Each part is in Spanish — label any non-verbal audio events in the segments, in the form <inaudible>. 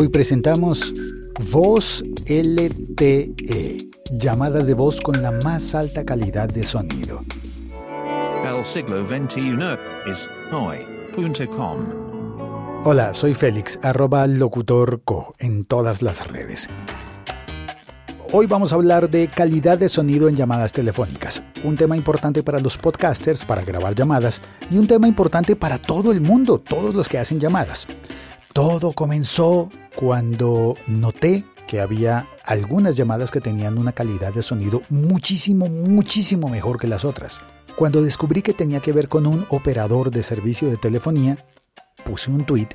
Hoy presentamos Voz LTE, llamadas de voz con la más alta calidad de sonido. El siglo XXI es hoy.com. Hola, soy Félix, arroba locutorco en todas las redes. Hoy vamos a hablar de calidad de sonido en llamadas telefónicas, un tema importante para los podcasters para grabar llamadas y un tema importante para todo el mundo, todos los que hacen llamadas. Todo comenzó cuando noté que había algunas llamadas que tenían una calidad de sonido muchísimo, muchísimo mejor que las otras. Cuando descubrí que tenía que ver con un operador de servicio de telefonía, puse un tweet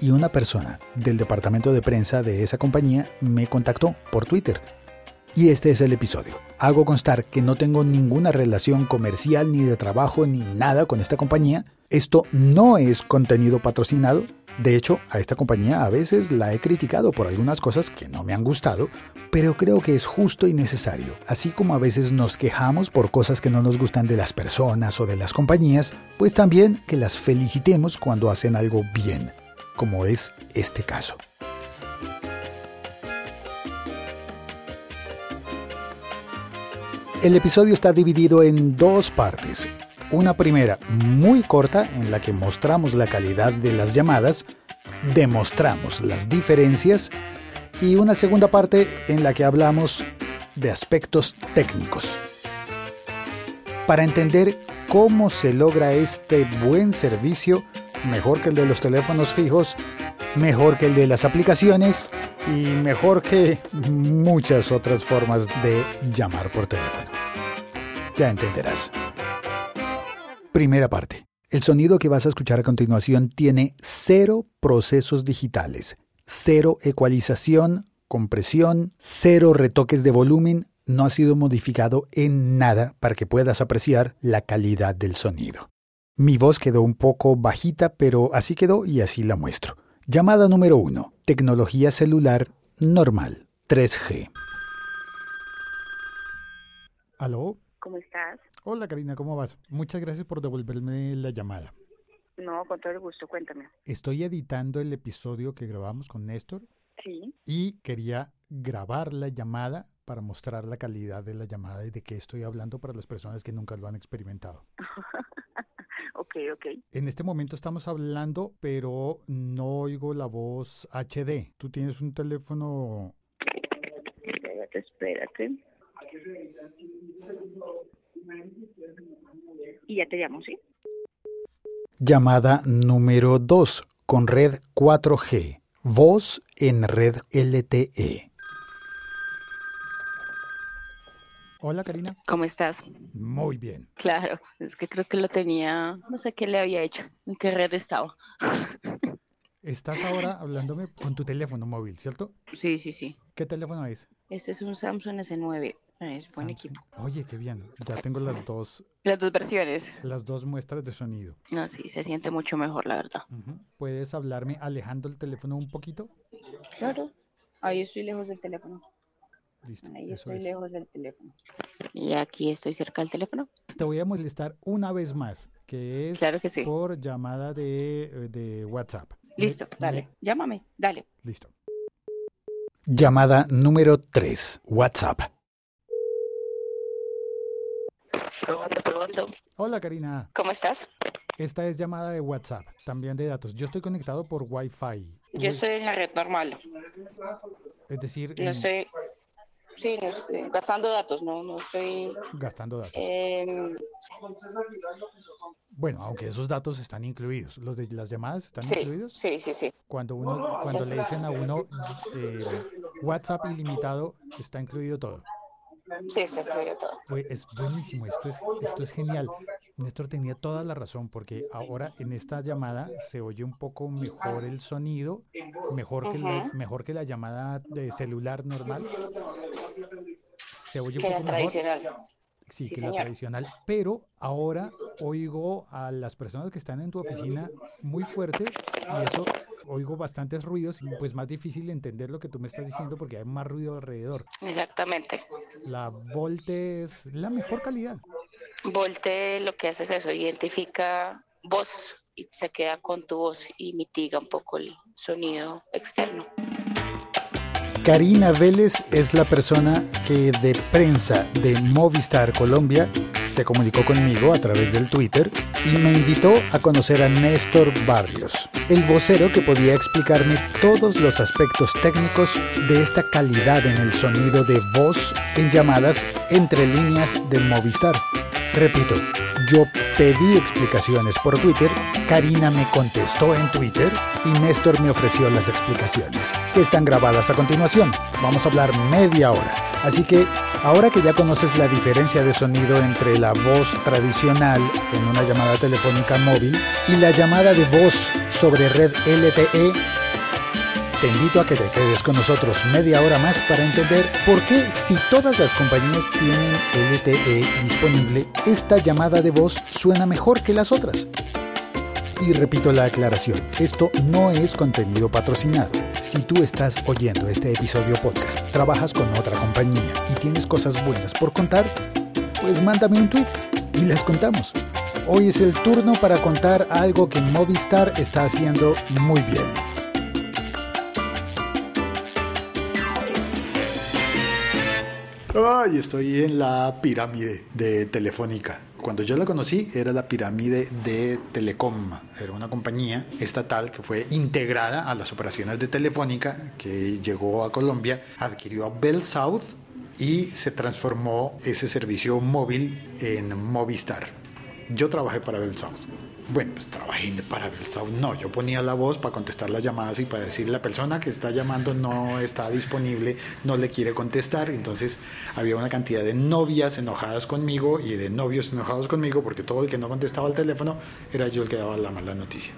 y una persona del departamento de prensa de esa compañía me contactó por Twitter y este es el episodio. Hago constar que no tengo ninguna relación comercial ni de trabajo ni nada con esta compañía. Esto no es contenido patrocinado. De hecho, a esta compañía a veces la he criticado por algunas cosas que no me han gustado, pero creo que es justo y necesario. Así como a veces nos quejamos por cosas que no nos gustan de las personas o de las compañías, pues también que las felicitemos cuando hacen algo bien, como es este caso. El episodio está dividido en dos partes. Una primera muy corta en la que mostramos la calidad de las llamadas, demostramos las diferencias y una segunda parte en la que hablamos de aspectos técnicos. Para entender cómo se logra este buen servicio, mejor que el de los teléfonos fijos, mejor que el de las aplicaciones y mejor que muchas otras formas de llamar por teléfono. Ya entenderás. Primera parte. El sonido que vas a escuchar a continuación tiene cero procesos digitales, cero ecualización, compresión, cero retoques de volumen, no ha sido modificado en nada para que puedas apreciar la calidad del sonido. Mi voz quedó un poco bajita, pero así quedó y así la muestro. Llamada número 1. Tecnología celular normal. 3G. ¿Aló? ¿Cómo estás? Hola Karina, ¿cómo vas? Muchas gracias por devolverme la llamada. No, con todo el gusto, cuéntame. Estoy editando el episodio que grabamos con Néstor Sí, y quería grabar la llamada para mostrar la calidad de la llamada y de qué estoy hablando para las personas que nunca lo han experimentado. <laughs> ok, ok. En este momento estamos hablando, pero no oigo la voz HD. ¿Tú tienes un teléfono? Espérate, espérate. Y ya te llamo, ¿sí? Llamada número 2 con red 4G. Voz en red LTE. Hola Karina. ¿Cómo estás? Muy bien. Claro, es que creo que lo tenía, no sé qué le había hecho, en qué red estaba. Estás ahora hablándome con tu teléfono móvil, ¿cierto? Sí, sí, sí. ¿Qué teléfono es? Este es un Samsung S9, es buen Samsung. equipo. Oye, qué bien. Ya tengo las dos, Las dos versiones. las dos muestras de sonido. No, sí, se siente mucho mejor, la verdad. ¿Puedes hablarme alejando el teléfono un poquito? Claro. Ahí estoy lejos del teléfono. Listo, Ahí eso estoy es. lejos del teléfono. Y aquí estoy cerca del teléfono. Te voy a molestar una vez más, que es Claro que sí. por llamada de, de WhatsApp. Me- Listo, dale. me- Llámame, dale. listo. Llamada número 3, WhatsApp. Probando, probando. Hola Karina, ¿Cómo estás? esta es llamada de WhatsApp, también de datos. Yo estoy conectado por Wi-Fi. Yo es- estoy en la red normal. Es decir, No en- estoy, sí, no estoy gastando datos, no, no estoy. gastando datos. em, Bueno, aunque esos datos están incluidos. ¿Los de las llamadas están sí, incluidos? sí, sí, sí. Cuando uno, cuando le dicen a uno eh, WhatsApp ilimitado, está incluido todo. Sí, se incluye todo. Pues es buenísimo, esto es, esto es genial. Néstor tenía toda la razón porque ahora en esta llamada se oye un poco mejor el sonido, mejor que la, mejor que la llamada de celular normal. Se oye un Que la poco mejor. tradicional. Sí, Sí, que la tradicional. Pero ahora oigo a las personas que están en tu oficina muy fuerte y eso oigo bastantes ruidos y pues más difícil entender lo que tú me estás diciendo porque hay más ruido alrededor. Exactamente. La Volte es la mejor calidad. Volte lo que hace es eso, identifica voz y se queda con tu voz y mitiga un poco el sonido externo. Karina Vélez es la persona que de prensa de Movistar Colombia se comunicó conmigo a través del Twitter y me invitó a conocer a Néstor Barrios, el vocero que podía explicarme todos los aspectos técnicos de esta calidad en el sonido de voz en llamadas entre líneas de Movistar. Repito, yo pedí explicaciones por Twitter, Karina me contestó en Twitter y Néstor me ofreció las explicaciones, que están grabadas a continuación. Vamos a hablar media hora. Así que, ahora que ya conoces la diferencia de sonido entre la voz tradicional en una llamada telefónica móvil y la llamada de voz sobre red LTE, te invito a que te quedes con nosotros media hora más para entender por qué si todas las compañías tienen LTE disponible, esta llamada de voz suena mejor que las otras. Y repito la aclaración, esto no es contenido patrocinado. Si tú estás oyendo este episodio podcast, trabajas con otra compañía y tienes cosas buenas por contar, pues mándame un tweet y las contamos. Hoy es el turno para contar algo que Movistar está haciendo muy bien. Ay, estoy en la pirámide de Telefónica. Cuando yo la conocí era la pirámide de Telecom. Era una compañía estatal que fue integrada a las operaciones de Telefónica, que llegó a Colombia, adquirió a Bell South y se transformó ese servicio móvil en Movistar. Yo trabajé para Bell South. Bueno, pues trabajé para Bellsound. No, yo ponía la voz para contestar las llamadas y para decir la persona que está llamando no está disponible, no le quiere contestar. Entonces había una cantidad de novias enojadas conmigo y de novios enojados conmigo porque todo el que no contestaba el teléfono era yo el que daba la mala noticia.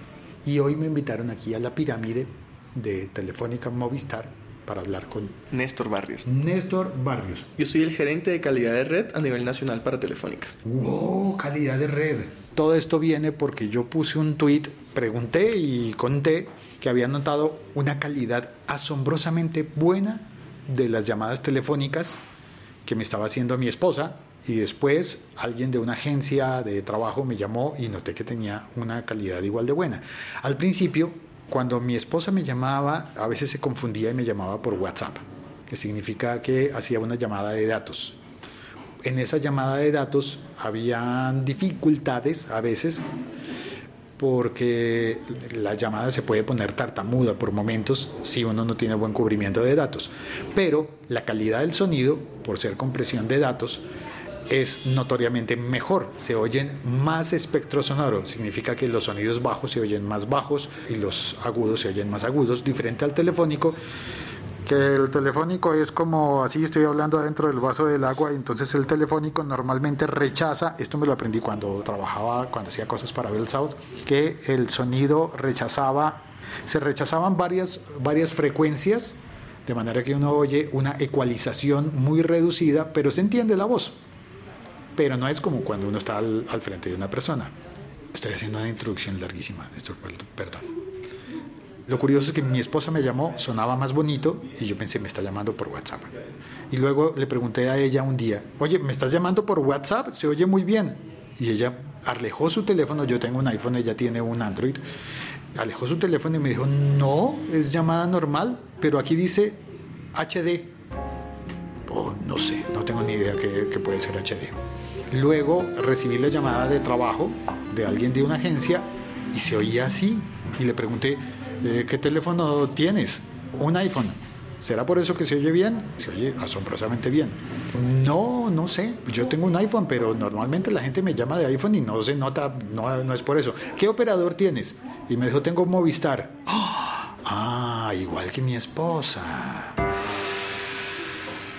Y hoy me invitaron aquí a la pirámide de Telefónica Movistar para hablar con Néstor Barrios. Néstor Barrios. Yo soy el gerente de calidad de red a nivel nacional para Telefónica. ¡Wow! Calidad de red. Todo esto viene porque yo puse un tweet, pregunté y conté que había notado una calidad asombrosamente buena de las llamadas telefónicas que me estaba haciendo mi esposa y después alguien de una agencia de trabajo me llamó y noté que tenía una calidad igual de buena. Al principio, cuando mi esposa me llamaba, a veces se confundía y me llamaba por WhatsApp, que significa que hacía una llamada de datos en esa llamada de datos habían dificultades a veces porque la llamada se puede poner tartamuda por momentos si uno no tiene buen cubrimiento de datos. Pero la calidad del sonido, por ser compresión de datos, es notoriamente mejor. Se oyen más espectro sonoro. Significa que los sonidos bajos se oyen más bajos y los agudos se oyen más agudos, diferente al telefónico que el telefónico es como así estoy hablando adentro del vaso del agua, entonces el telefónico normalmente rechaza, esto me lo aprendí cuando trabajaba, cuando hacía cosas para Bell South, que el sonido rechazaba, se rechazaban varias, varias frecuencias, de manera que uno oye una ecualización muy reducida, pero se entiende la voz. Pero no es como cuando uno está al, al frente de una persona. Estoy haciendo una introducción larguísima, esto, perdón. Lo curioso es que mi esposa me llamó, sonaba más bonito y yo pensé, me está llamando por WhatsApp. Y luego le pregunté a ella un día, oye, ¿me estás llamando por WhatsApp? Se oye muy bien. Y ella alejó su teléfono, yo tengo un iPhone, ella tiene un Android. Alejó su teléfono y me dijo, no, es llamada normal, pero aquí dice HD. Oh, no sé, no tengo ni idea que, puede ser HD. Luego recibí la llamada de trabajo de alguien de una agencia y se oía así. Y le pregunté, eh, ¿qué teléfono tienes? Un iPhone. ¿Será por eso que se oye bien? Se oye asombrosamente bien. No, no sé. Yo tengo un iPhone, pero normalmente la gente me llama de iPhone y no se nota, no, no es por eso. ¿Qué operador tienes? Y me dijo, tengo Movistar. <gasps> Ah, igual que mi esposa.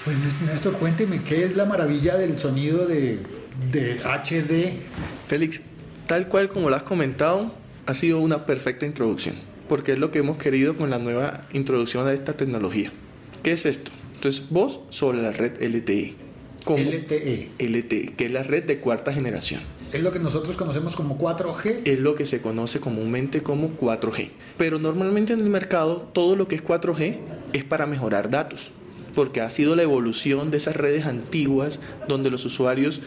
Pues Néstor, cuénteme, ¿qué es la maravilla del sonido de, de HD? Félix, tal cual como lo has comentado, ha sido una perfecta introducción porque es lo que hemos querido con la nueva introducción de esta tecnología. ¿Qué es esto? Entonces, voz sobre la red LTE. LTE. LTE, que es la red de cuarta generación. Es lo que nosotros conocemos como 4G. Es lo que se conoce comúnmente como 4G. Pero normalmente en el mercado todo lo que es 4G es para mejorar datos, porque ha sido la evolución de esas redes antiguas donde los usuarios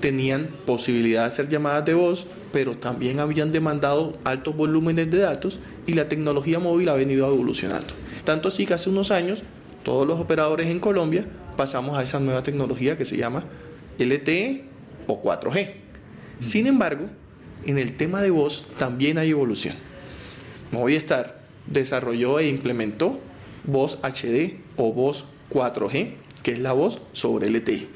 tenían posibilidad de hacer llamadas de voz, pero también habían demandado altos volúmenes de datos y la tecnología móvil ha venido evolucionando. Tanto así que hace unos años todos los operadores en Colombia pasamos a esa nueva tecnología que se llama LTE o 4G. Sin embargo, en el tema de voz también hay evolución. Movistar desarrolló e implementó voz HD o voz 4G, que es la voz sobre LTE.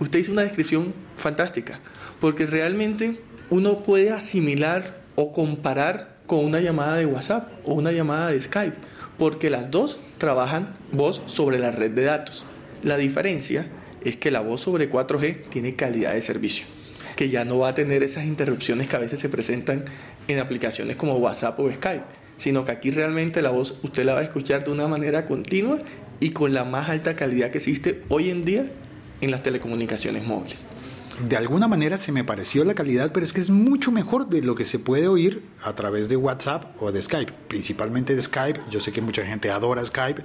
Usted hizo una descripción fantástica, porque realmente uno puede asimilar o comparar con una llamada de WhatsApp o una llamada de Skype, porque las dos trabajan voz sobre la red de datos. La diferencia es que la voz sobre 4G tiene calidad de servicio, que ya no va a tener esas interrupciones que a veces se presentan en aplicaciones como WhatsApp o Skype, sino que aquí realmente la voz usted la va a escuchar de una manera continua y con la más alta calidad que existe hoy en día en las telecomunicaciones móviles de alguna manera se me pareció la calidad, pero es que es mucho mejor de lo que se puede oír a través de WhatsApp o de Skype, principalmente de Skype. Yo sé que mucha gente adora Skype,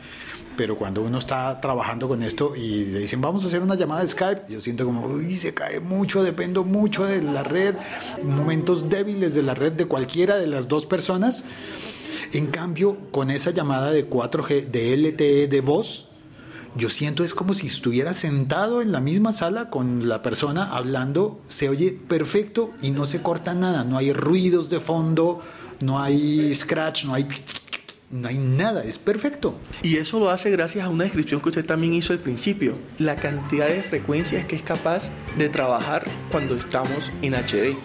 pero cuando uno está trabajando con esto y le dicen vamos a hacer una llamada de Skype, yo siento como, uy, se cae mucho, dependo mucho de la red, momentos débiles de la red de cualquiera de las dos personas. En cambio, con esa llamada de 4G, de LTE de voz, yo siento es como si estuviera sentado en la misma sala con la persona hablando, se oye perfecto y no se corta nada, no hay ruidos de fondo, no hay scratch, no hay no hay nada, es perfecto. Y eso lo hace gracias a una descripción que usted también hizo al principio, la cantidad de frecuencias que es capaz de trabajar cuando estamos en HD.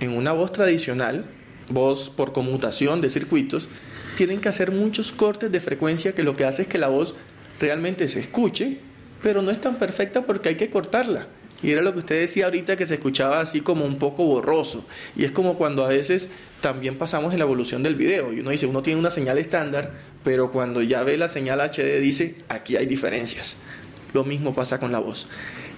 En una voz tradicional, voz por conmutación de circuitos, tienen que hacer muchos cortes de frecuencia que lo que hace es que la voz realmente se escuche, pero no es tan perfecta porque hay que cortarla. Y era lo que usted decía ahorita que se escuchaba así como un poco borroso. Y es como cuando a veces también pasamos en la evolución del video. Y uno dice, uno tiene una señal estándar, pero cuando ya ve la señal HD dice, aquí hay diferencias. Lo mismo pasa con la voz.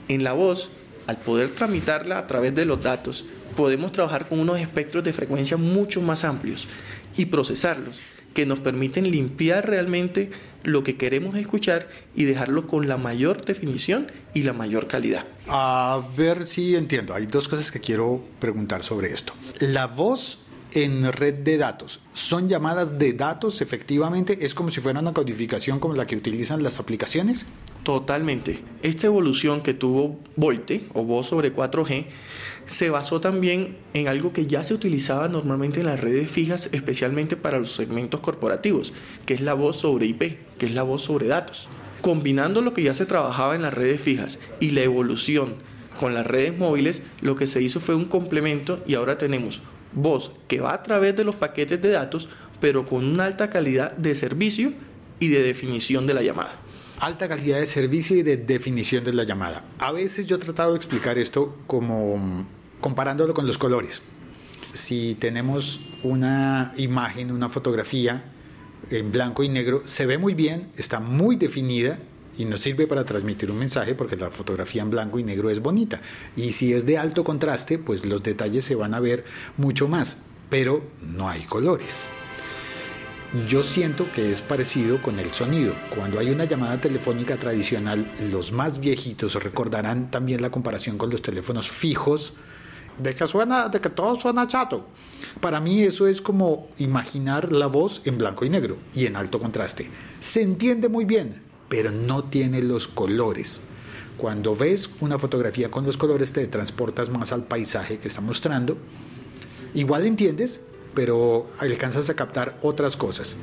En la voz, al poder tramitarla a través de los datos, podemos trabajar con unos espectros de frecuencia mucho más amplios y procesarlos que nos permiten limpiar realmente lo que queremos escuchar y dejarlo con la mayor definición y la mayor calidad. A ver si entiendo. Hay dos cosas que quiero preguntar sobre esto. La voz en red de datos. ¿Son llamadas de datos efectivamente? ¿Es como si fuera una codificación como la que utilizan las aplicaciones? Totalmente. Esta evolución que tuvo Volte o voz sobre 4G se basó también en algo que ya se utilizaba normalmente en las redes fijas, especialmente para los segmentos corporativos, que es la voz sobre IP, que es la voz sobre datos. Combinando lo que ya se trabajaba en las redes fijas y la evolución con las redes móviles, lo que se hizo fue un complemento y ahora tenemos voz que va a través de los paquetes de datos, pero con una alta calidad de servicio y de definición de la llamada alta calidad de servicio y de definición de la llamada. A veces yo he tratado de explicar esto como comparándolo con los colores. Si tenemos una imagen, una fotografía en blanco y negro, se ve muy bien, está muy definida y nos sirve para transmitir un mensaje porque la fotografía en blanco y negro es bonita. Y si es de alto contraste, pues los detalles se van a ver mucho más, pero no hay colores. Yo siento que es parecido con el sonido. Cuando hay una llamada telefónica tradicional, los más viejitos recordarán también la comparación con los teléfonos fijos de que suena, de que todo suena chato. Para mí eso es como imaginar la voz en blanco y negro y en alto contraste. Se entiende muy bien, pero no tiene los colores. Cuando ves una fotografía con los colores te transportas más al paisaje que está mostrando. Igual entiendes, pero alcanzas a captar otras cosas.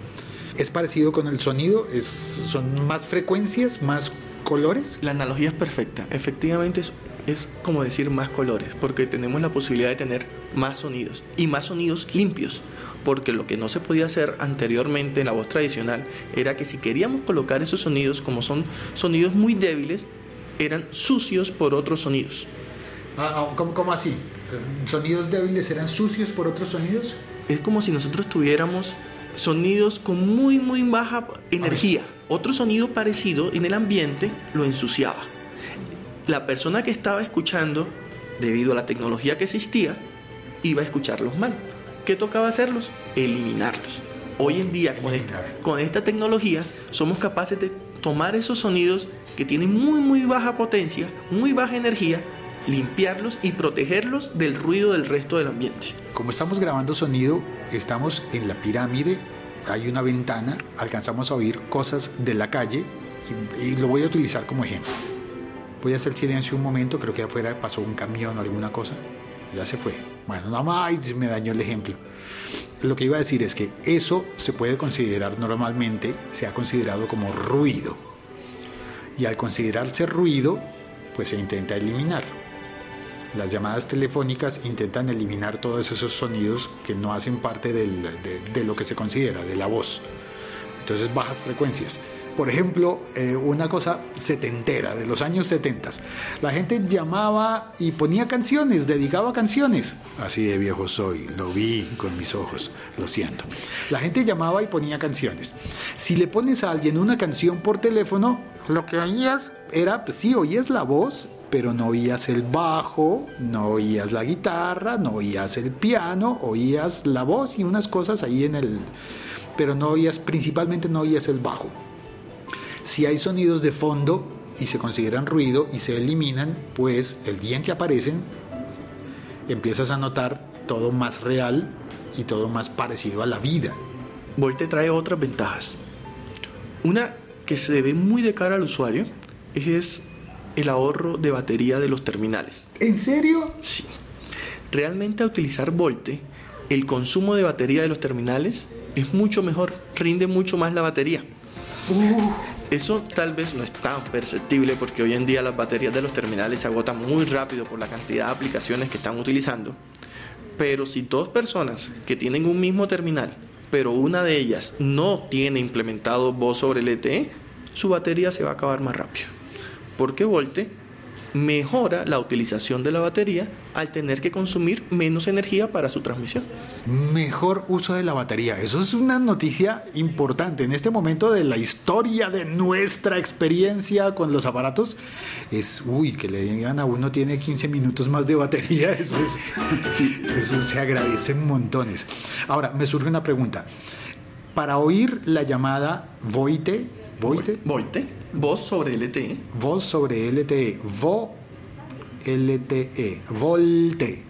Es parecido con el sonido, es, son más frecuencias, más colores. La analogía es perfecta. Efectivamente es es como decir más colores, porque tenemos la posibilidad de tener más sonidos y más sonidos limpios, porque lo que no se podía hacer anteriormente en la voz tradicional era que si queríamos colocar esos sonidos como son sonidos muy débiles, eran sucios por otros sonidos. Ah, ah, ¿cómo, así? ¿Sonidos débiles eran sucios por otros sonidos? Es como si nosotros tuviéramos sonidos con muy muy baja energía. Otro sonido parecido en el ambiente lo ensuciaba la persona que estaba escuchando, debido a la tecnología que existía, iba a escucharlos mal. ¿Qué tocaba hacerlos? Eliminarlos. Hoy en día, con esta, con esta tecnología, somos capaces de tomar esos sonidos que tienen muy, muy baja potencia, muy baja energía, limpiarlos y protegerlos del ruido del resto del ambiente. Como estamos grabando sonido, estamos en la pirámide, hay una ventana, alcanzamos a oír cosas de la calle y, y lo voy a utilizar como ejemplo. Voy a hacer silencio un momento, creo que afuera pasó un camión o alguna cosa. Ya se fue. Bueno, nada más me dañó el ejemplo. Lo que iba a decir es que eso se puede considerar normalmente, se ha considerado como ruido. Y al considerarse ruido, pues se intenta eliminar. Las llamadas telefónicas intentan eliminar todos esos sonidos que no hacen parte del- de, de lo que se considera, de la voz. Entonces bajas frecuencias. Por ejemplo, eh, una cosa setentera, de los años 70. La gente llamaba y ponía canciones, dedicaba canciones. Así de viejo soy, lo vi con mis ojos, lo siento. La gente llamaba y ponía canciones. Si le pones a alguien una canción por teléfono, lo que oías era, pues sí, oías la voz, pero no oías el bajo, no oías la guitarra, no oías el piano, oías la voz y unas cosas ahí en el... Pero no oías, principalmente no oías el bajo. Si hay sonidos de fondo y se consideran ruido y se eliminan, pues el día en que aparecen empiezas a notar todo más real y todo más parecido a la vida. Volte trae otras ventajas. Una que se ve muy de cara al usuario es el ahorro de batería de los terminales. ¿En serio? Sí. Realmente a utilizar Volte, el consumo de batería de los terminales es mucho mejor, rinde mucho más la batería. Eso tal vez no es tan perceptible porque hoy en día las baterías de los terminales se agotan muy rápido por la cantidad de aplicaciones que están utilizando. Pero si dos personas que tienen un mismo terminal, pero una de ellas no tiene implementado voz sobre LTE, su batería se va a acabar más rápido. Porque Volte mejora la utilización de la batería al tener que consumir menos energía para su transmisión. Mejor uso de la batería. Eso es una noticia importante. En este momento de la historia de nuestra experiencia con los aparatos, es, uy, que le digan a uno tiene 15 minutos más de batería. <laughs> Eso, es, eso se agradece montones. Ahora, me surge una pregunta. Para oír la llamada Voite, Voite, Volte, voz sobre LTE, voz sobre LTE, vo LTE, volte.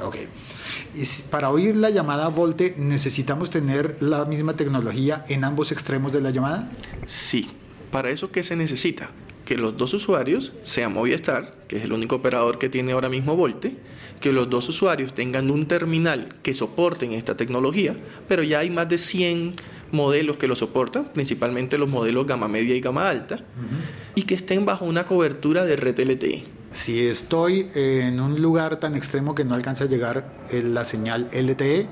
Ok. Para oír la llamada volte, ¿necesitamos tener la misma tecnología en ambos extremos de la llamada? Sí. ¿Para eso qué se necesita? Que los dos usuarios, sea Movistar, que es el único operador que tiene ahora mismo Volte, que los dos usuarios tengan un terminal que soporten esta tecnología, pero ya hay más de 100 modelos que lo soportan, principalmente los modelos gama media y gama alta, y que estén bajo una cobertura de red LTE. Si estoy en un lugar tan extremo que no alcanza a llegar eh, la señal LTE,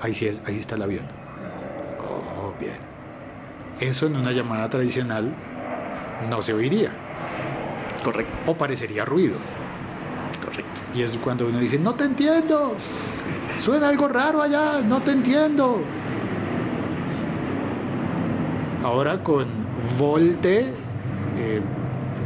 ahí sí es, ahí está el avión. Oh, bien. Eso en una llamada tradicional no se oiría Correcto, o parecería ruido. Y es cuando uno dice, no te entiendo. Suena algo raro allá, no te entiendo. Ahora con Volte eh,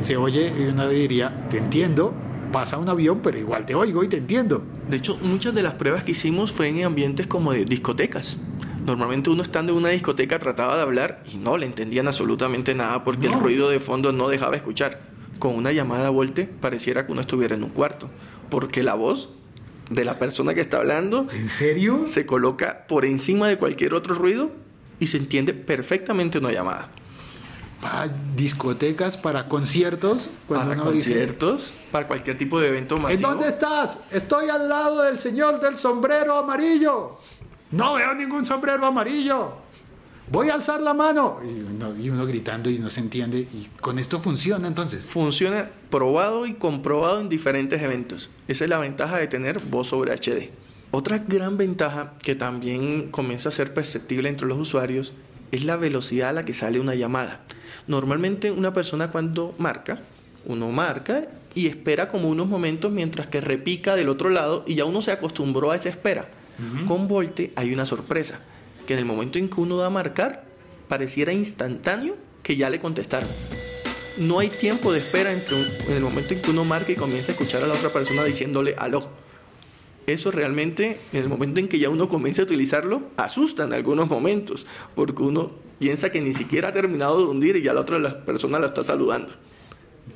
se oye y uno diría, te entiendo, pasa un avión, pero igual te oigo y te entiendo. De hecho, muchas de las pruebas que hicimos fue en ambientes como de discotecas. Normalmente uno estando en una discoteca trataba de hablar y no le entendían absolutamente nada porque No. el ruido de fondo no dejaba escuchar. Con una llamada a volte pareciera que uno estuviera en un cuarto, porque la voz de la persona que está hablando ¿En serio? se coloca por encima de cualquier otro ruido y se entiende perfectamente una llamada. Para discotecas, para conciertos, para dice, conciertos, para cualquier tipo de evento ¿en masivo. dónde estás? Estoy al lado del señor del sombrero amarillo. No veo ningún sombrero amarillo. Voy a alzar la mano. Y uno, y uno gritando y no se entiende. Y con esto funciona entonces. Funciona probado y comprobado en diferentes eventos. Esa es la ventaja de tener voz sobre HD. Otra gran ventaja que también comienza a ser perceptible entre los usuarios es la velocidad a la que sale una llamada. Normalmente una persona cuando marca, uno marca y espera como unos momentos mientras que repica del otro lado y ya uno se acostumbró a esa espera. Con Volte hay una sorpresa, que en el momento en que uno da a marcar, pareciera instantáneo que ya le contestaron no hay tiempo de espera entre en el momento en que uno marca y comienza a escuchar a la otra persona diciéndole aló. Eso realmente, en el momento en que ya uno comienza a utilizarlo, asusta en algunos momentos, porque uno piensa que ni siquiera ha terminado de hundir y ya la otra la persona lo está saludando.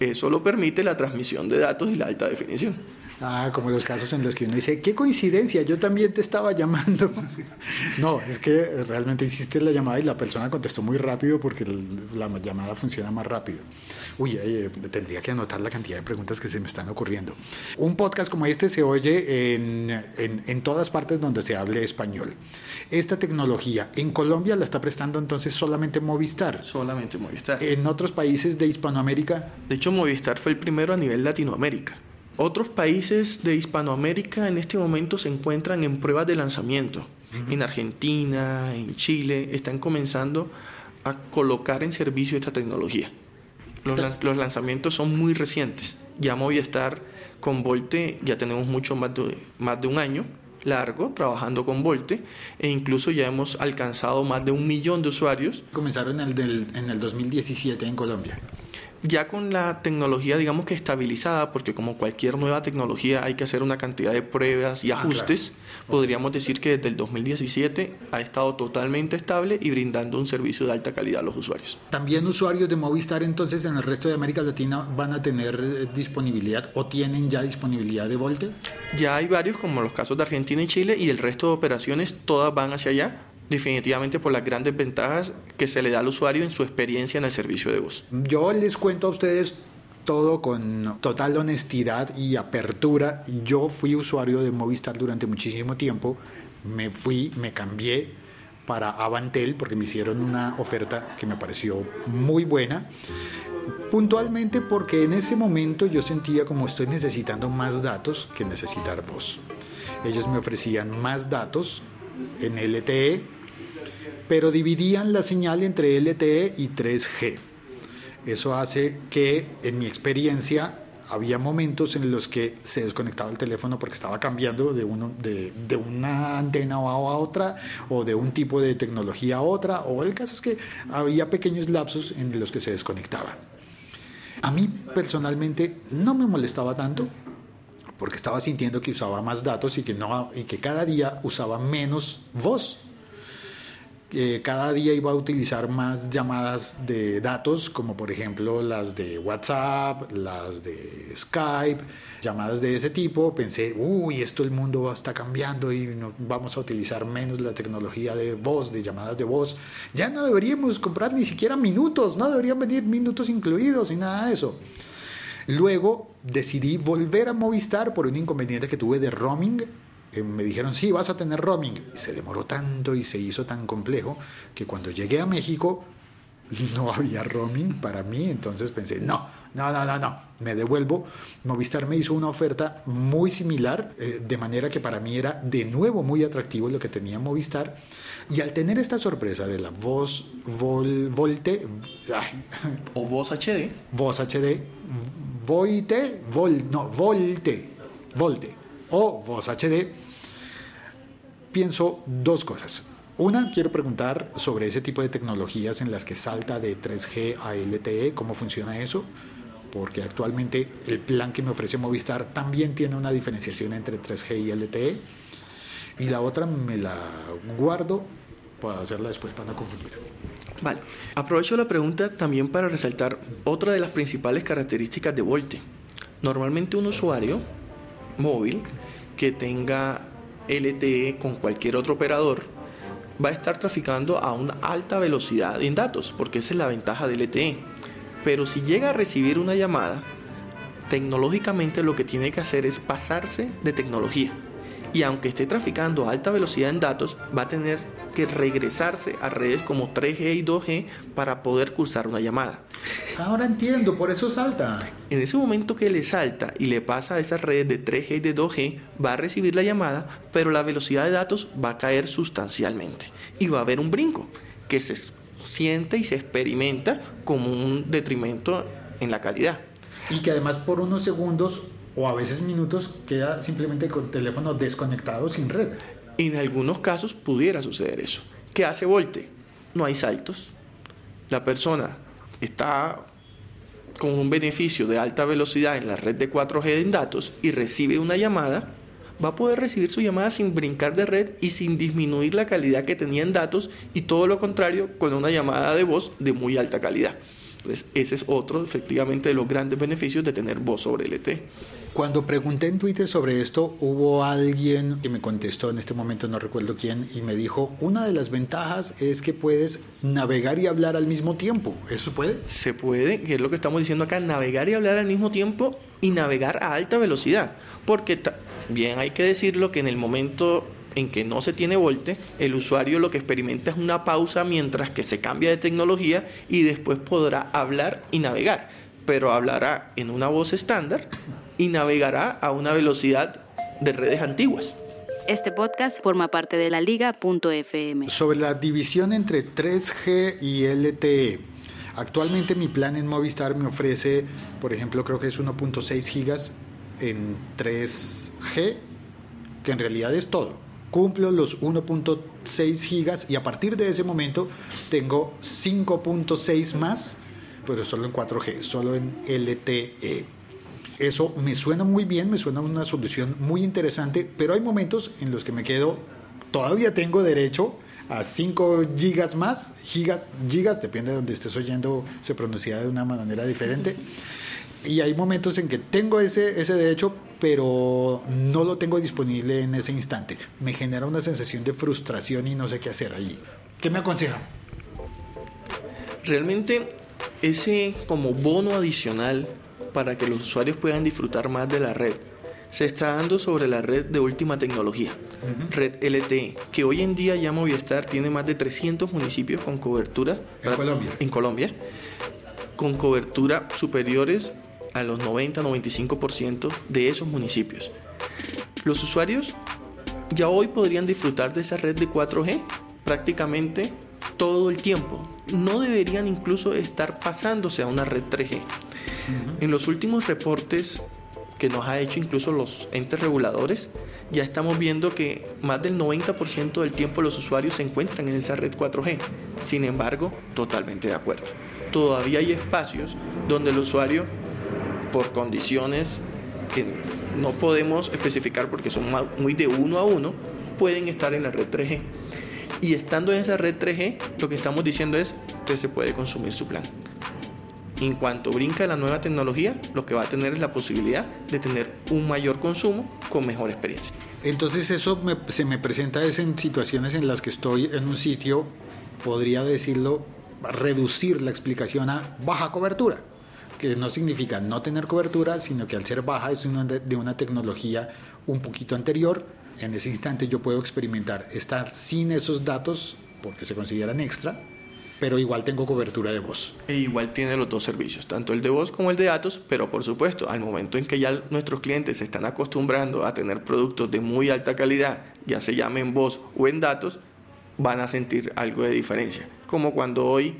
Eso lo permite la transmisión de datos y la alta definición. Ah, como los casos en los que uno dice, qué coincidencia, yo también te estaba llamando. <laughs> no, es que realmente hiciste la llamada y la persona contestó muy rápido porque la llamada funciona más rápido. Uy, eh, tendría que anotar la cantidad de preguntas que se me están ocurriendo. Un podcast como este se oye en, en, en todas partes donde se hable español. Esta tecnología en Colombia la está prestando entonces solamente Movistar. Solamente Movistar. En otros países de Hispanoamérica. De hecho, Movistar fue el primero a nivel Latinoamérica. Otros países de Hispanoamérica en este momento se encuentran en pruebas de lanzamiento. En Argentina, en Chile, están comenzando a colocar en servicio esta tecnología. Los, los lanzamientos son muy recientes. Ya Movistar con Volte ya tenemos mucho más de, más de un año largo trabajando con Volte e incluso ya hemos alcanzado más de un millón de usuarios. Comenzaron en el, en el 2017 en Colombia ya con la tecnología, digamos que estabilizada, porque como cualquier nueva tecnología hay que hacer una cantidad de pruebas y ah, ajustes, podríamos decir que desde el 2017 ha estado totalmente estable y brindando un servicio de alta calidad a los usuarios. También usuarios de Movistar entonces en el resto de América Latina van a tener eh, disponibilidad o tienen ya disponibilidad de Volte? Ya hay varios como los casos de Argentina y Chile y el resto de operaciones todas van hacia allá definitivamente por las grandes ventajas que se le da al usuario en su experiencia en el servicio de voz. Yo les cuento a ustedes todo con total honestidad y apertura. Yo fui usuario de Movistar durante muchísimo tiempo. Me fui, me cambié para Avantel porque me hicieron una oferta que me pareció muy buena. Puntualmente porque en ese momento yo sentía como estoy necesitando más datos que necesitar voz. Ellos me ofrecían más datos en LTE pero dividían la señal entre LTE y 3G. Eso hace que, en mi experiencia, había momentos en los que se desconectaba el teléfono porque estaba cambiando de, una antena a otra o de un tipo de tecnología a otra, o el caso es que había pequeños lapsos en los que se desconectaba. A mí personalmente no me molestaba tanto porque estaba sintiendo que usaba más datos y que cada día usaba menos voz cada día iba a utilizar más llamadas de datos, como por ejemplo las de WhatsApp, las de Skype, llamadas de ese tipo. Pensé, uy, esto el mundo está cambiando y vamos a utilizar menos la tecnología de voz, de llamadas de voz. Ya no deberíamos comprar ni siquiera minutos, no deberían venir minutos incluidos y nada de eso. Luego decidí volver a Movistar por un inconveniente que tuve de roaming me dijeron, sí, vas a tener roaming. Se demoró tanto y se hizo tan complejo que cuando llegué a México <laughs> no había roaming para mí, entonces pensé, no, no, no, no, no, me devuelvo. Movistar me hizo una oferta muy similar, eh, de manera que para mí era de nuevo muy atractivo lo que tenía Movistar. Y al tener esta sorpresa de la voz vol, Volte, o voz HD, voz HD, Voite, vol, no, Volte, Volte o voz HD, pienso dos cosas. Una, quiero preguntar sobre ese tipo de tecnologías en las que salta de 3G a LTE, cómo funciona eso, porque actualmente el plan que me ofrece Movistar también tiene una diferenciación entre 3G y LTE. Y la otra me la guardo para hacerla después para no confundir. Vale, aprovecho la pregunta también para resaltar otra de las principales características de Volte. Normalmente un usuario móvil que tenga LTE con cualquier otro operador va a estar traficando a una alta velocidad en datos, porque esa es la ventaja de LTE. Pero si llega a recibir una llamada, tecnológicamente lo que tiene que hacer es pasarse de tecnología. Y aunque esté traficando a alta velocidad en datos, va a tener que regresarse a redes como 3G y 2G para poder cursar una llamada. Ahora entiendo, por eso salta. En ese momento que le salta y le pasa a esas redes de 3G y de 2G, va a recibir la llamada, pero la velocidad de datos va a caer sustancialmente y va a haber un brinco que se siente y se experimenta como un detrimento en la calidad. Y que además por unos segundos o a veces minutos queda simplemente con teléfono desconectado sin red. En algunos casos pudiera suceder eso. ¿Qué hace Volte? No hay saltos. La persona está con un beneficio de alta velocidad en la red de 4G en datos y recibe una llamada, va a poder recibir su llamada sin brincar de red y sin disminuir la calidad que tenía en datos y todo lo contrario con una llamada de voz de muy alta calidad. Entonces, ese es otro, efectivamente, de los grandes beneficios de tener voz sobre LTE. Cuando pregunté en Twitter sobre esto, hubo alguien que me contestó, en este momento no recuerdo quién, y me dijo, una de las ventajas es que puedes navegar y hablar al mismo tiempo. ¿Eso puede? Se puede, que es lo que estamos diciendo acá, navegar y hablar al mismo tiempo y navegar a alta velocidad. Porque bien hay que decirlo que en el momento en que no se tiene volte, el usuario lo que experimenta es una pausa mientras que se cambia de tecnología y después podrá hablar y navegar, pero hablará en una voz estándar y navegará a una velocidad de redes antiguas. Este podcast forma parte de la liga.fm. Sobre la división entre 3G y LTE. Actualmente mi plan en Movistar me ofrece, por ejemplo, creo que es 1.6 gigas en 3G, que en realidad es todo. Cumplo los 1.6 gigas y a partir de ese momento tengo 5.6 más, pero solo en 4G, solo en LTE. Eso me suena muy bien, me suena una solución muy interesante, pero hay momentos en los que me quedo, todavía tengo derecho a 5 gigas más, gigas, gigas, depende de donde estés oyendo, se pronuncia de una manera diferente. Y hay momentos en que tengo ese, ese derecho, pero no lo tengo disponible en ese instante. Me genera una sensación de frustración y no sé qué hacer ahí. ¿Qué me aconseja? Realmente ese como bono adicional para que los usuarios puedan disfrutar más de la red se está dando sobre la red de última tecnología, red LTE, que hoy en día ya Movistar tiene más de 300 municipios con cobertura en Colombia. En Colombia, con cobertura superiores a los 90-95% de esos municipios. Los usuarios ya hoy podrían disfrutar de esa red de 4G prácticamente todo el tiempo. No deberían incluso estar pasándose a una red 3G. En los últimos reportes que nos ha hecho incluso los entes reguladores, ya estamos viendo que más del 90% del tiempo los usuarios se encuentran en esa red 4G. Sin embargo, totalmente de acuerdo. Todavía hay espacios donde el usuario, por condiciones que no podemos especificar porque son muy de uno a uno, pueden estar en la red 3G. Y estando en esa red 3G, lo que estamos diciendo es que se puede consumir su plan. En cuanto brinca la nueva tecnología, lo que va a tener es la posibilidad de tener un mayor consumo con mejor experiencia. Entonces eso se me presenta es en situaciones en las que estoy en un sitio, podría decirlo, reducir la explicación a baja cobertura, que no significa no tener cobertura, sino que al ser baja es de una tecnología un poquito anterior. En ese instante yo puedo experimentar estar sin esos datos porque se consideran extra pero igual tengo cobertura de voz. E igual tiene los dos servicios, tanto el de voz como el de datos, pero por supuesto, al momento en que ya nuestros clientes se están acostumbrando a tener productos de muy alta calidad, ya se llame en voz o en datos, van a sentir algo de diferencia. Como cuando hoy,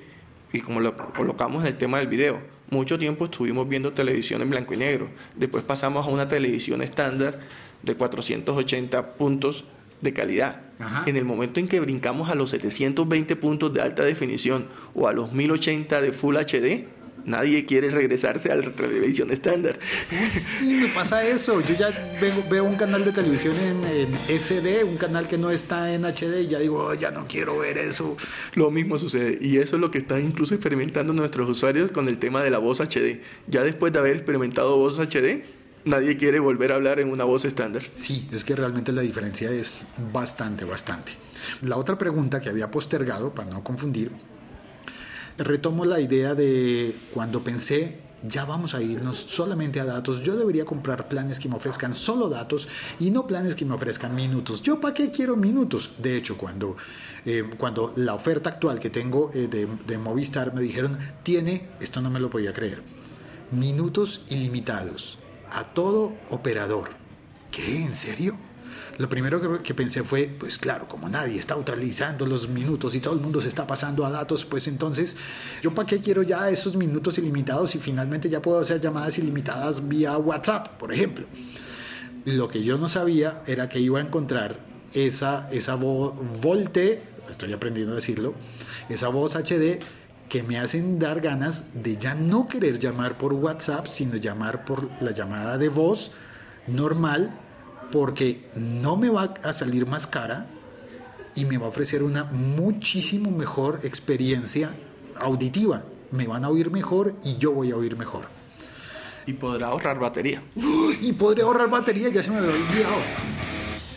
y como lo colocamos en el tema del video, mucho tiempo estuvimos viendo televisión en blanco y negro, después pasamos a una televisión estándar de 480 puntos de calidad. En el momento en que brincamos a los 720 puntos de alta definición o a los 1080 de Full HD, nadie quiere regresarse a la televisión estándar. sí, me pasa eso. Yo ya veo, un canal de televisión en, SD, un canal que no está en HD, y ya digo, oh, ya no quiero ver eso. Lo mismo sucede. Y eso es lo que están incluso experimentando nuestros usuarios con el tema de la voz HD. Ya después de haber experimentado voz HD, nadie quiere volver a hablar en una voz estándar. Sí, es que realmente la diferencia es bastante, bastante. La otra pregunta que había postergado, para no confundir, retomo la idea de cuando pensé ya vamos a irnos solamente a datos. Yo debería comprar planes que me ofrezcan solo datos y no planes que me ofrezcan minutos. ¿Yo para qué quiero minutos? De hecho, cuando, eh, cuando la oferta actual que tengo eh, de, de Movistar me dijeron, tiene, esto no me lo podía creer, minutos ilimitados a todo operador. ¿Qué? ¿En serio? Lo primero que, pensé fue, pues claro, como nadie está utilizando los minutos y todo el mundo se está pasando a datos, pues entonces, ¿yo para qué quiero ya esos minutos ilimitados y finalmente ya puedo hacer llamadas ilimitadas vía WhatsApp, por ejemplo? Lo que yo no sabía era que iba a encontrar esa, esa voz Volte, estoy aprendiendo a decirlo, esa voz HD que me hacen dar ganas de ya no querer llamar por WhatsApp, sino llamar por la llamada de voz normal, porque no me va a salir más cara y me va a ofrecer una muchísimo mejor experiencia auditiva. me van a oír mejor y yo voy a oír mejor. Y podrá ahorrar batería. Y podré ahorrar batería, ya se me había olvidado.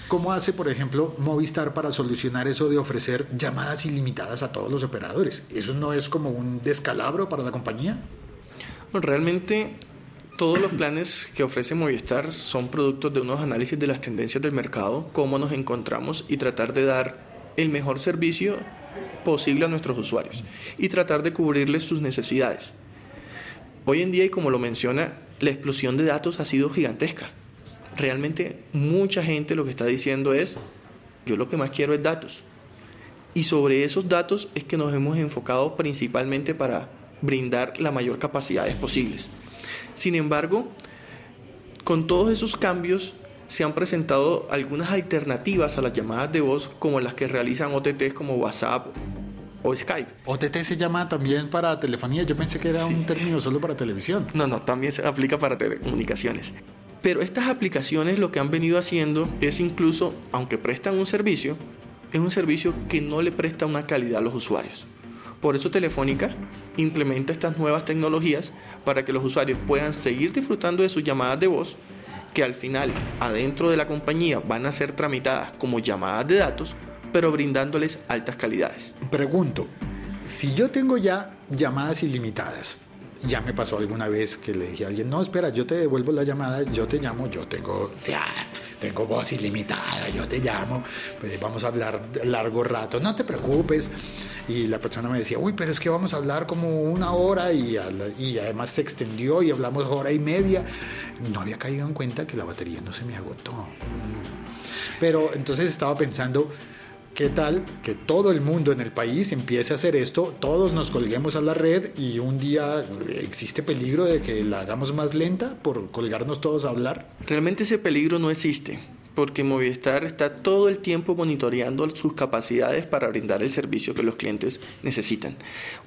¿Cómo hace, por ejemplo, Movistar para solucionar eso de ofrecer llamadas ilimitadas a todos los operadores? ¿Eso no es como un descalabro para la compañía? Realmente todos los planes que ofrece Movistar son productos de unos análisis de las tendencias del mercado, cómo nos encontramos y tratar de dar el mejor servicio posible a nuestros usuarios y tratar de cubrirles sus necesidades. Hoy en día, y como lo menciona, la explosión de datos ha sido gigantesca. Realmente mucha gente lo que está diciendo es, yo lo que más quiero es datos. Y sobre esos datos es que nos hemos enfocado principalmente para brindar la mayor capacidades posibles. Sin embargo, con todos esos cambios se han presentado algunas alternativas a las llamadas de voz como las que realizan OTTs como WhatsApp o Skype. OTT se llama también para telefonía. Yo pensé que era un término solo para televisión. No, no, también se aplica para telecomunicaciones. Pero estas aplicaciones lo que han venido haciendo es incluso, aunque prestan un servicio, es un servicio que no le presta una calidad a los usuarios. Por eso Telefónica implementa estas nuevas tecnologías para que los usuarios puedan seguir disfrutando de sus llamadas de voz, que al final adentro de la compañía van a ser tramitadas como llamadas de datos, pero brindándoles altas calidades. Pregunto, si yo tengo ya llamadas ilimitadas, ya me pasó alguna vez que le dije a alguien, no, espera, yo te devuelvo la llamada, yo te llamo, yo tengo, ya, tengo voz ilimitada, yo te llamo, pues vamos a hablar largo rato, no te preocupes. Y la persona me decía, uy, pero es que vamos a hablar como una hora y, y además se extendió y hablamos hora y media. No había caído en cuenta que la batería no se me agotó. Pero entonces estaba pensando, ¿Qué tal que todo el mundo en el país empiece a hacer esto? Todos nos colguemos a la red y un día existe peligro de que la hagamos más lenta por colgarnos todos a hablar. Realmente ese peligro no existe, porque Movistar está todo el tiempo monitoreando sus capacidades para brindar el servicio que los clientes necesitan.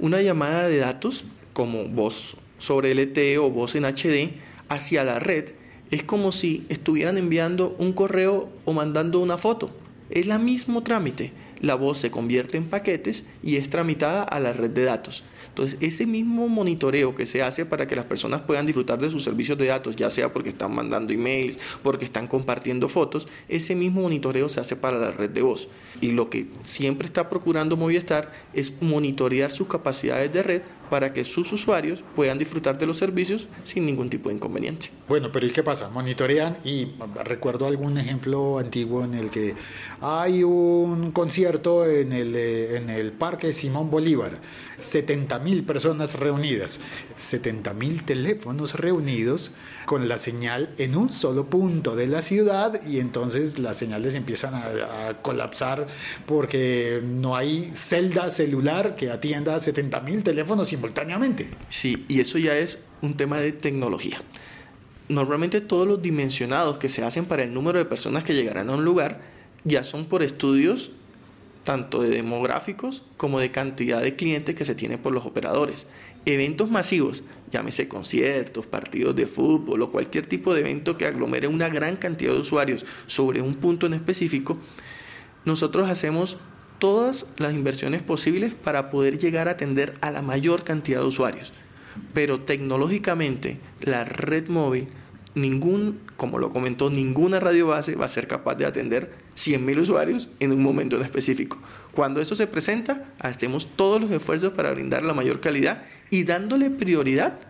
Una llamada de datos como voz sobre LTE o voz en HD hacia la red es como si estuvieran enviando un correo o mandando una foto. Es el mismo trámite. La voz se convierte en paquetes y es tramitada a la red de datos. Entonces, ese mismo monitoreo que se hace para que las personas puedan disfrutar de sus servicios de datos, ya sea porque están mandando emails, porque están compartiendo fotos, ese mismo monitoreo se hace para la red de voz. Y lo que siempre está procurando Movistar es monitorear sus capacidades de red para que sus usuarios puedan disfrutar de los servicios sin ningún tipo de inconveniente. Bueno, pero ¿y qué pasa? Monitorean y recuerdo algún ejemplo antiguo en el que hay un concierto en el, eh, en el Parque Simón Bolívar, 70 mil personas reunidas, 70 mil teléfonos reunidos con la señal en un solo punto de la ciudad y entonces las señales empiezan a, colapsar porque no hay celda celular que atienda a 70 mil teléfonos simultáneamente. Sí, y eso ya es un tema de tecnología. Normalmente todos los dimensionados que se hacen para el número de personas que llegarán a un lugar ya son por estudios tanto de demográficos como de cantidad de clientes que se tiene por los operadores. Eventos masivos, llámese conciertos, partidos de fútbol o cualquier tipo de evento que aglomere una gran cantidad de usuarios sobre un punto en específico, nosotros hacemos todas las inversiones posibles para poder llegar a atender a la mayor cantidad de usuarios. Pero tecnológicamente la red móvil, ningún, como lo comentó, ninguna radio base va a ser capaz de atender 100.000 usuarios en un momento en específico. Cuando eso se presenta, hacemos todos los esfuerzos para brindar la mayor calidad y dándole prioridad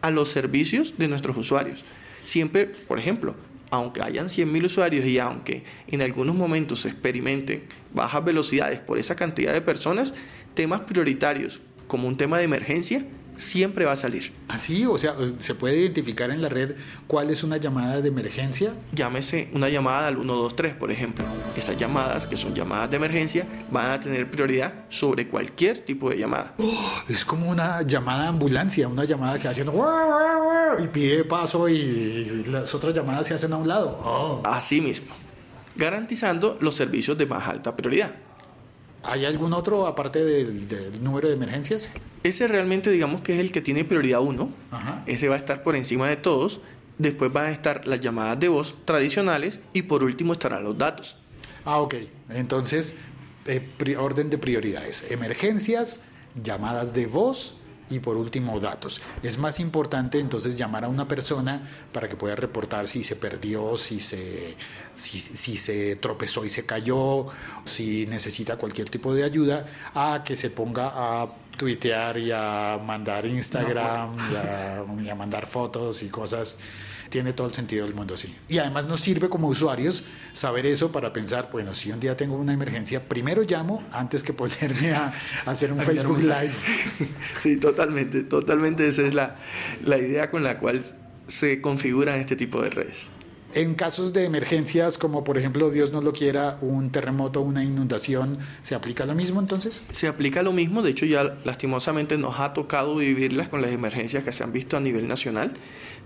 a los servicios de nuestros usuarios. Siempre, por ejemplo, aunque hayan 100.000 usuarios y aunque en algunos momentos se experimenten bajas velocidades por esa cantidad de personas, temas prioritarios como un tema de emergencia siempre va a salir. Así, o sea, se puede identificar en la red cuál es una llamada de emergencia. Llámese una llamada al 123, por ejemplo. Esas llamadas, que son llamadas de emergencia, van a tener prioridad sobre cualquier tipo de llamada. Oh, es como una llamada de ambulancia, una llamada que hace y pide paso y las otras llamadas se hacen a un lado. Oh. Así mismo, garantizando los servicios de más alta prioridad. ¿Hay algún otro aparte del, del, número de emergencias? Ese realmente digamos que es el que tiene prioridad 1. Ese va a estar por encima de todos. Después van a estar las llamadas de voz tradicionales y por último estarán los datos. Ah, ok. Entonces, eh, orden de prioridades. Emergencias, llamadas de voz y por último datos. Es más importante entonces llamar a una persona para que pueda reportar si se perdió, si se, si, si se tropezó y se cayó, si necesita cualquier tipo de ayuda, a que se ponga a tuitear y a mandar Instagram y a, y a mandar fotos y cosas tiene todo el sentido del mundo, sí. Y además nos sirve como usuarios saber eso para pensar, bueno, si un día tengo una emergencia, primero llamo antes que ponerme a, a hacer un Facebook Live. <laughs> Sí, totalmente, totalmente esa es la, la idea con la cual se configuran este tipo de redes. En casos de emergencias, como por ejemplo, Dios no lo quiera, un terremoto, una inundación, ¿se aplica lo mismo entonces? Se aplica lo mismo, de hecho ya lastimosamente nos ha tocado vivirlas con las emergencias que se han visto a nivel nacional.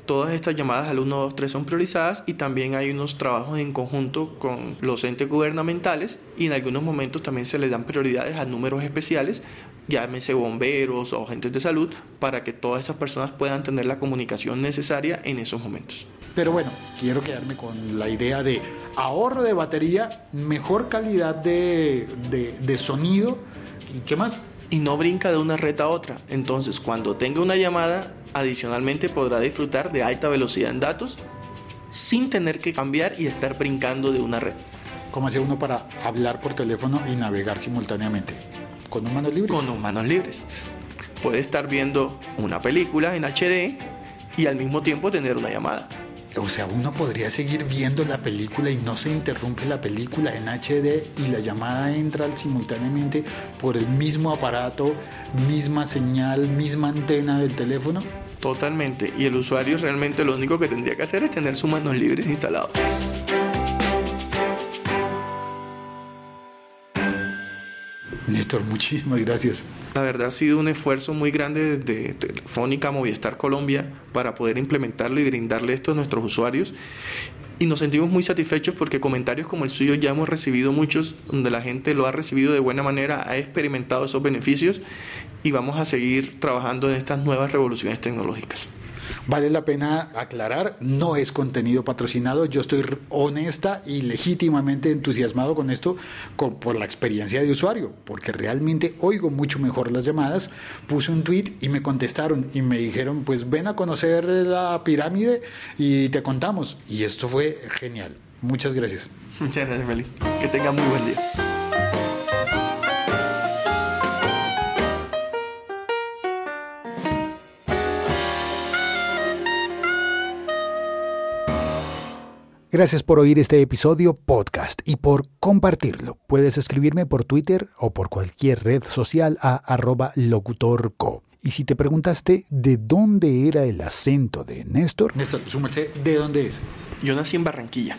Todas estas llamadas al 123 son priorizadas y también hay unos trabajos en conjunto con los entes gubernamentales y en algunos momentos también se les dan prioridades a números especiales, llámese bomberos o agentes de salud, para que todas esas personas puedan tener la comunicación necesaria en esos momentos. Pero bueno, quiero quedarme con la idea de ahorro de batería, mejor calidad de, de, de sonido y qué más. Y no brinca de una red a otra. Entonces, cuando tenga una llamada, adicionalmente podrá disfrutar de alta velocidad en datos sin tener que cambiar y estar brincando de una red. ¿Cómo hace uno para hablar por teléfono y navegar simultáneamente? ¿Con manos libres? Con manos libres. Puede estar viendo una película en HD y al mismo tiempo tener una llamada. O sea, uno podría seguir viendo la película y no se interrumpe la película en HD y la llamada entra simultáneamente por el mismo aparato, misma señal, misma antena del teléfono. Totalmente. Y el usuario realmente lo único que tendría que hacer es tener sus manos libres instalados. Néstor, muchísimas gracias. La verdad ha sido un esfuerzo muy grande de Telefónica Movistar Colombia para poder implementarlo y brindarle esto a nuestros usuarios. Y nos sentimos muy satisfechos porque comentarios como el suyo ya hemos recibido muchos, donde la gente lo ha recibido de buena manera, ha experimentado esos beneficios y vamos a seguir trabajando en estas nuevas revoluciones tecnológicas. Vale la pena aclarar, no es contenido patrocinado, yo estoy honesta y legítimamente entusiasmado con esto con, por la experiencia de usuario, porque realmente oigo mucho mejor las llamadas. Puse un tweet y me contestaron y me dijeron, pues ven a conocer la pirámide y te contamos. Y esto fue genial. Muchas gracias. Muchas gracias, Felipe. Que tenga muy buen día. Gracias por oír este episodio podcast y por compartirlo. Puedes escribirme por Twitter o por cualquier red social a arroba locutorco. Y si te preguntaste de dónde era el acento de Néstor... Néstor, súmese, ¿de dónde es? Yo nací en Barranquilla.